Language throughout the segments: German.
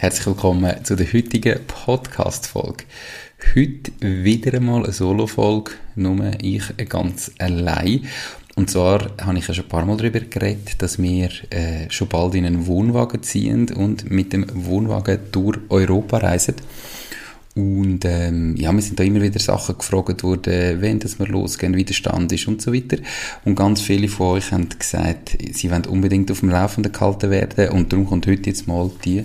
Herzlich willkommen zu der heutigen Podcast-Folge. Heute wieder einmal eine Solo-Folge, nur ich ganz allein. Und zwar habe ich ja schon ein paar Mal darüber geredet, dass wir äh, schon bald in einen Wohnwagen ziehen und mit dem Wohnwagen durch Europa reisen. Und ähm, ja, wir sind da immer wieder Sachen gefragt worden, wenn das wir losgehen, wie der Stand ist und so weiter. Und ganz viele von euch haben gesagt, sie wollen unbedingt auf dem Laufenden gehalten werden und darum kommt heute jetzt mal die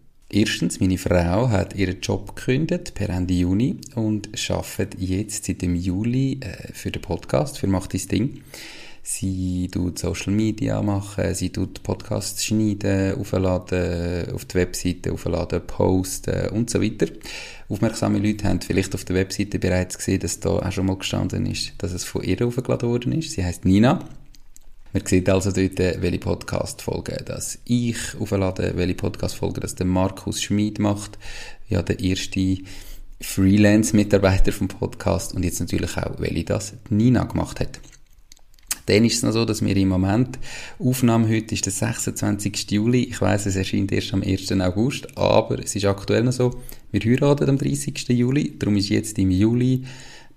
Erstens, meine Frau hat ihren Job gekündigt per Ende Juni und arbeitet jetzt seit dem Juli äh, für den Podcast, für Macht dein Ding. Sie tut Social Media machen, sie tut Podcasts schneiden, aufladen, auf die Webseite aufladen, posten und so weiter. Aufmerksame Leute haben vielleicht auf der Webseite bereits gesehen, dass da auch schon mal gestanden ist, dass es von ihr aufgeladen worden ist. Sie heißt Nina. Man sieht also dort, welche Podcast-Folgen dass ich auflade, welche Podcast-Folgen das der Markus Schmid macht, ja, der erste Freelance-Mitarbeiter vom Podcast und jetzt natürlich auch, welche das Nina gemacht hat. Dann ist es noch so, dass wir im Moment Aufnahme heute ist der 26. Juli. Ich weiß, es erscheint erst am 1. August, aber es ist aktuell noch so. Wir heiraten am 30. Juli, darum ist jetzt im Juli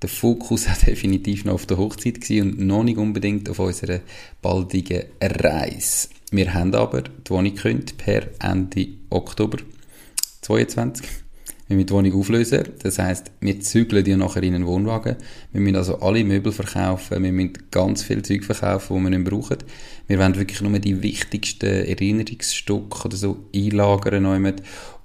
der Fokus hat definitiv noch auf der Hochzeit und noch nicht unbedingt auf unserer baldigen Reise. Wir haben aber die Wohnung gekündigt per Ende Oktober 2022. Wir müssen die Wohnung auflösen. Das heisst, wir zügeln die nachher in einen Wohnwagen. Wir müssen also alle Möbel verkaufen. Wir müssen ganz viel Zeug verkaufen, die wir nicht brauchen. Wir wollen wirklich nur die wichtigsten Erinnerungsstücke oder so einlagern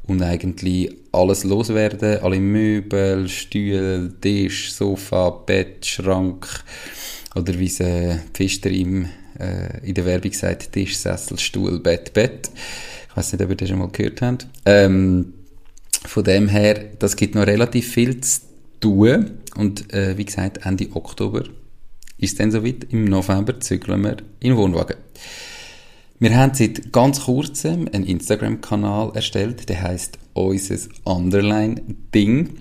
und eigentlich alles loswerden, alle Möbel, Stühle, Tisch, Sofa, Bett, Schrank oder wie es äh, Pfister im, äh, in der Werbung sagt, Tisch, Sessel, Stuhl, Bett, Bett. Ich weiß nicht, ob ihr das schon mal gehört habt. Ähm, von dem her, das gibt noch relativ viel zu tun und äh, wie gesagt, Ende Oktober ist es dann soweit, im November zügeln wir in den Wohnwagen. Wir haben seit ganz kurzem einen Instagram-Kanal erstellt, der heißt «Unses Underline-Ding».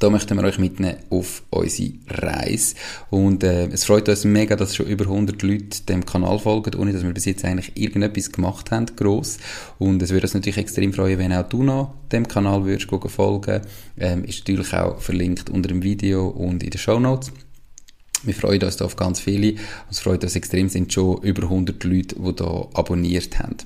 Da möchten wir euch mitnehmen auf unsere Reise. Und äh, es freut uns mega, dass schon über 100 Leute dem Kanal folgen, ohne dass wir bis jetzt eigentlich irgendetwas gemacht haben, gross. Und es würde uns natürlich extrem freuen, wenn auch du noch dem Kanal würdest folgen. Ähm, ist natürlich auch verlinkt unter dem Video und in den Show Notes. Wir freuen uns da auf ganz viele. Es freut uns extrem, sind schon über 100 Leute, die da abonniert haben.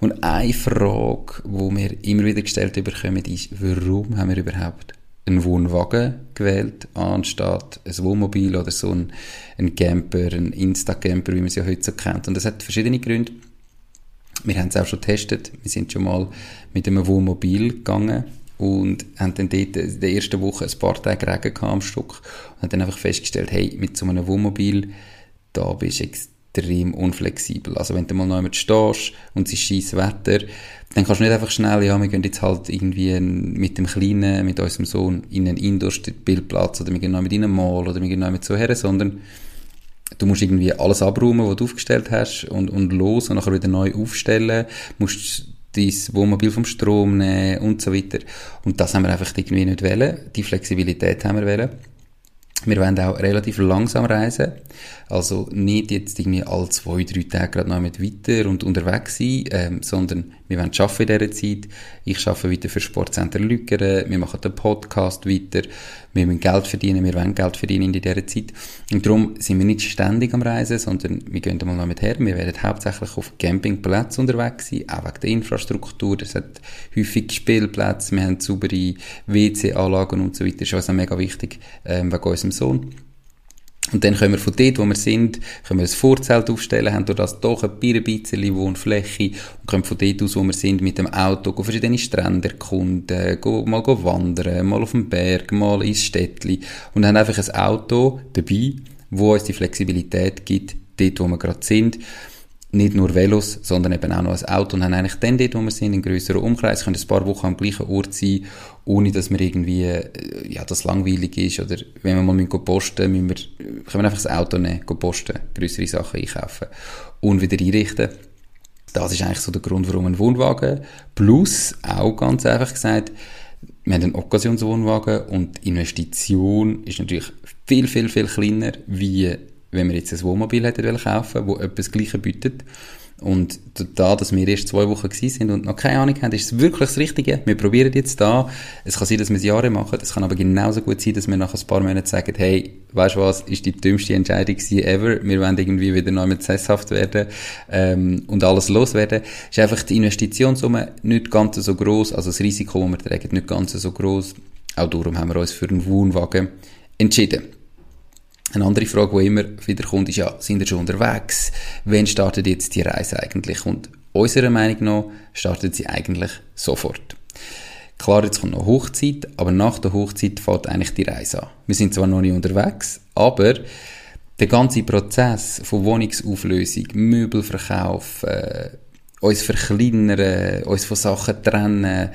Und eine Frage, die wir immer wieder gestellt bekommen, ist, warum haben wir überhaupt einen Wohnwagen gewählt, anstatt ein Wohnmobil oder so ein, ein Camper, ein Insta-Camper, wie man es ja heute so kennt. Und das hat verschiedene Gründe. Wir haben es auch schon getestet. Wir sind schon mal mit einem Wohnmobil gegangen und haben dann dort in der ersten Woche ein paar Tage Regen am Stück und haben dann einfach festgestellt, hey, mit so einem Wohnmobil, da bist du extrem unflexibel. Also wenn du mal noch stehst und es ist scheiß Wetter, dann kannst du nicht einfach schnell, ja, wir gehen jetzt halt irgendwie mit dem Kleinen, mit unserem Sohn in einen Indoor-Bildplatz oder wir gehen noch mit in einen oder wir gehen noch mit so her, sondern du musst irgendwie alles abräumen, was du aufgestellt hast und, und los und nachher wieder neu aufstellen, musst dein Wohnmobil vom Strom nehmen und so weiter. Und das haben wir einfach irgendwie nicht wollen. Die Flexibilität haben wir wollen. Wir wollen auch relativ langsam reisen. Also nicht jetzt irgendwie alle zwei, drei Tage gerade noch mit weiter und unterwegs sein, ähm, sondern wir wollen arbeiten in dieser Zeit. Ich arbeite weiter für Sportcenter Lückeren, wir machen den Podcast weiter, wir müssen Geld verdienen, wir wollen Geld verdienen in dieser Zeit. Und darum sind wir nicht ständig am Reisen, sondern wir gehen mal noch mit her. Wir werden hauptsächlich auf Campingplätzen unterwegs sein, auch wegen der Infrastruktur. Es hat häufig Spielplätze, wir haben saubere WC-Anlagen und so weiter. Das ist also mega wichtig ähm, wegen unserem Sohn. Und dann können wir von dort, wo wir sind, können wir ein Vorzelt aufstellen, haben durch das doch ein bisschen Wohnfläche und können von dort aus, wo wir sind, mit dem Auto verschiedene Strände erkunden, go, mal go wandern, mal auf dem Berg, mal ins Städtli und haben einfach ein Auto dabei, wo uns die Flexibilität gibt, dort, wo wir gerade sind nicht nur Velos, sondern eben auch noch ein Auto und haben eigentlich dann dort, wo wir sind, einen grösseren Umkreis, können ein paar Wochen am gleichen Ort sein, ohne dass wir irgendwie, äh, ja, das langweilig ist oder wenn wir mal müssen posten müssen, wir, können wir einfach das Auto nehmen, posten, grössere Sachen einkaufen und wieder einrichten. Das ist eigentlich so der Grund, warum ein Wohnwagen plus, auch ganz einfach gesagt, wir haben einen Occasionswohnwagen und die Investition ist natürlich viel, viel, viel kleiner wie wenn wir jetzt ein Wohnmobil hätten kaufen wo etwas Gleiches bietet. Und da, dass wir erst zwei Wochen gewesen sind und noch keine Ahnung haben, ist es wirklich das Richtige. Wir probieren jetzt da. Es kann sein, dass wir es Jahre machen. Es kann aber genauso gut sein, dass wir nach ein paar Monaten sagen, hey, weißt du was, ist die dümmste Entscheidung ever. Wir wollen irgendwie wieder neu mit sesshaft werden, ähm, und alles loswerden. Ist einfach die Investitionssumme nicht ganz so groß, also das Risiko, das wir tragen, nicht ganz so groß. Auch darum haben wir uns für einen Wohnwagen entschieden. Eine andere Frage, die immer wieder kommt, ist ja, sind ihr schon unterwegs? Wann startet jetzt die Reise eigentlich? Und unserer Meinung nach startet sie eigentlich sofort. Klar, jetzt kommt noch Hochzeit, aber nach der Hochzeit fährt eigentlich die Reise an. Wir sind zwar noch nicht unterwegs, aber der ganze Prozess von Wohnungsauflösung, Möbelverkauf, äh, uns verkleinern, uns von Sachen trennen,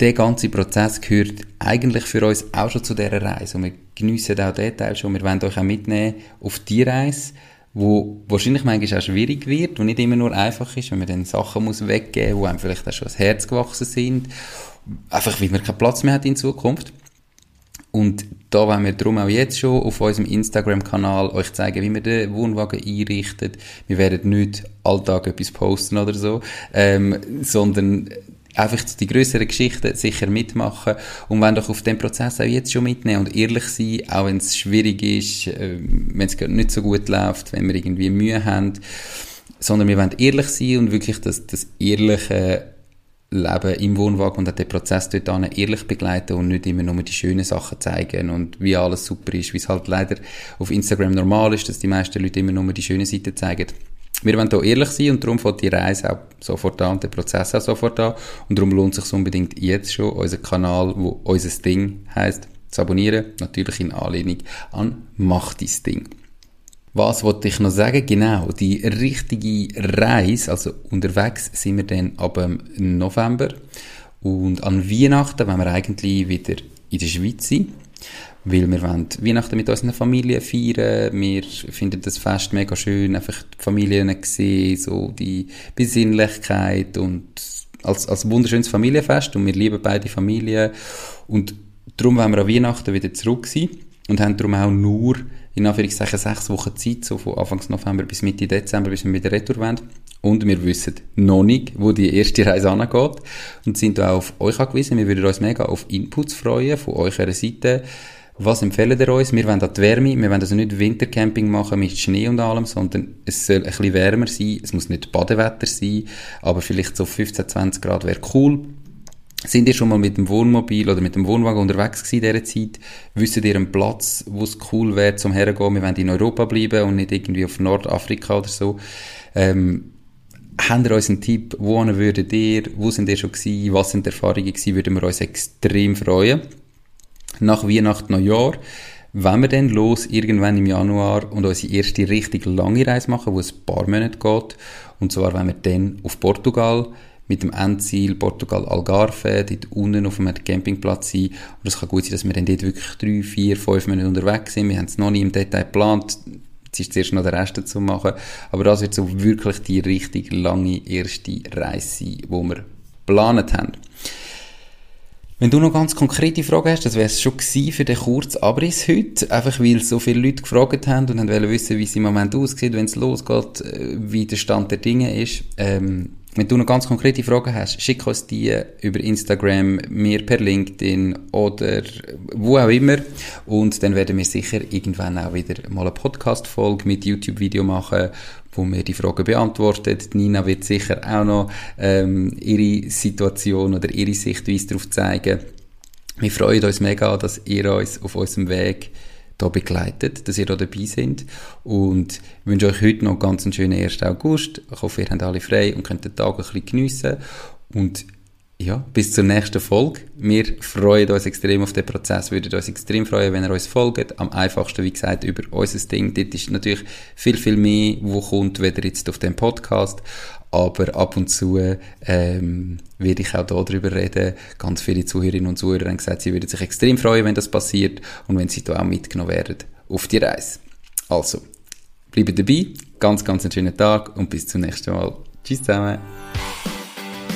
der ganze Prozess gehört eigentlich für uns auch schon zu dieser Reise. Und wir geniessen auch den Teil schon. Wir wollen euch auch mitnehmen auf die Reise, wo wahrscheinlich manchmal auch schwierig wird und nicht immer nur einfach ist, wenn man dann Sachen muss weggeben muss, wo einem vielleicht auch schon das Herz gewachsen sind. Einfach, weil man keinen Platz mehr hat in Zukunft. Und da wollen wir darum auch jetzt schon auf unserem Instagram-Kanal euch zeigen, wie man den Wohnwagen einrichtet. Wir werden nicht alltag etwas posten oder so, ähm, sondern einfach die größeren Geschichten sicher mitmachen und wenn doch auf den Prozess auch jetzt schon mitnehmen und ehrlich sein, auch wenn es schwierig ist, äh, wenn es nicht so gut läuft, wenn wir irgendwie Mühe haben, sondern wir wollen ehrlich sein und wirklich das, das ehrliche Leben im Wohnwagen und auch den Prozess dort an ehrlich begleiten und nicht immer nur die schönen Sachen zeigen und wie alles super ist, wie es halt leider auf Instagram normal ist, dass die meisten Leute immer nur die schönen Seiten zeigen. Wir wollen hier ehrlich sein und darum fängt die Reise auch sofort an und der Prozess auch sofort an. Und darum lohnt es sich unbedingt jetzt schon, unseren Kanal, wo unser Ding heisst, zu abonnieren. Natürlich in Anlehnung an Mach dein Ding. Was wollte ich noch sagen? Genau, die richtige Reise, also unterwegs sind wir dann ab November. Und an Weihnachten, wenn wir eigentlich wieder in der Schweiz sind, weil wir wollen Weihnachten mit unserer Familie feiern. Wir finden das Fest mega schön, einfach die Familien sehen, so die Besinnlichkeit und als, als wunderschönes Familienfest und wir lieben beide Familien und darum wollen wir an Weihnachten wieder zurück sein und haben darum auch nur in Anführungszeichen sechs Wochen Zeit, so von Anfang November bis Mitte Dezember, bis wir wieder retour wollen. Und wir wissen noch nicht, wo die erste Reise angeht und sind auch auf euch angewiesen. Wir würden uns mega auf Inputs freuen von eurer Seite was empfehlen ihr uns? Wir wollen an die Wärme, wir wollen also nicht Wintercamping machen mit Schnee und allem, sondern es soll ein bisschen wärmer sein, es muss nicht Badewetter sein, aber vielleicht so 15, 20 Grad wäre cool. Sind ihr schon mal mit dem Wohnmobil oder mit dem Wohnwagen unterwegs gewesen in dieser Zeit? Wisst ihr einen Platz, wo es cool wäre zum hergehen? Wir wollen in Europa bleiben und nicht irgendwie auf Nordafrika oder so. Ähm, Habt ihr uns einen Tipp, wo würdet ihr, wo sind ihr schon gewesen, was sind die Erfahrungen gewesen, würden wir uns extrem freuen nach Weihnachten, Neujahr, wenn wir dann los, irgendwann im Januar, und unsere erste richtig lange Reise machen, wo es ein paar Monate geht. Und zwar, wenn wir dann auf Portugal mit dem Endziel Portugal Algarve, dort unten auf einem Campingplatz sein. Und es kann gut sein, dass wir dann dort wirklich drei, vier, fünf Monate unterwegs sind. Wir haben es noch nicht im Detail geplant. Jetzt ist zuerst noch der Rest zu machen. Aber das wird so wirklich die richtig lange erste Reise sein, die wir geplant haben. Wenn du noch ganz konkrete Fragen hast, das wäre es schon gewesen für den kurzen Abriss heute. Einfach weil so viele Leute gefragt haben und wollen wissen, wie es im Moment aussieht, wenn es losgeht, äh, wie der Stand der Dinge ist. Ähm, wenn du noch ganz konkrete Fragen hast, schick uns die über Instagram, mir per LinkedIn oder wo auch immer. Und dann werden wir sicher irgendwann auch wieder mal eine Podcast-Folge mit YouTube-Video machen, wo wir die Fragen beantwortet. Nina wird sicher auch noch ähm, ihre Situation oder ihre Sichtweise darauf zeigen. Wir freuen uns mega, dass ihr uns auf unserem Weg da begleitet, dass ihr da dabei seid. Und ich wünsche euch heute noch ganz einen schönen 1. August. Ich hoffe, ihr habt alle frei und könnt den Tag ein bisschen geniessen. Und ja, bis zur nächsten Folge. Wir freuen uns extrem auf den Prozess, würden uns extrem freuen, wenn ihr uns folgt. Am einfachsten, wie gesagt, über unser Ding. Dort ist natürlich viel, viel mehr, wo kommt, weder jetzt auf dem Podcast. Aber ab und zu ähm, werde ich auch darüber reden. Ganz viele Zuhörerinnen und Zuhörer haben gesagt, sie würden sich extrem freuen, wenn das passiert und wenn sie da auch mitgenommen werden auf die Reise. Also, bleibt dabei, ganz, ganz einen schönen Tag und bis zum nächsten Mal. Tschüss zusammen.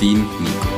dein Nico.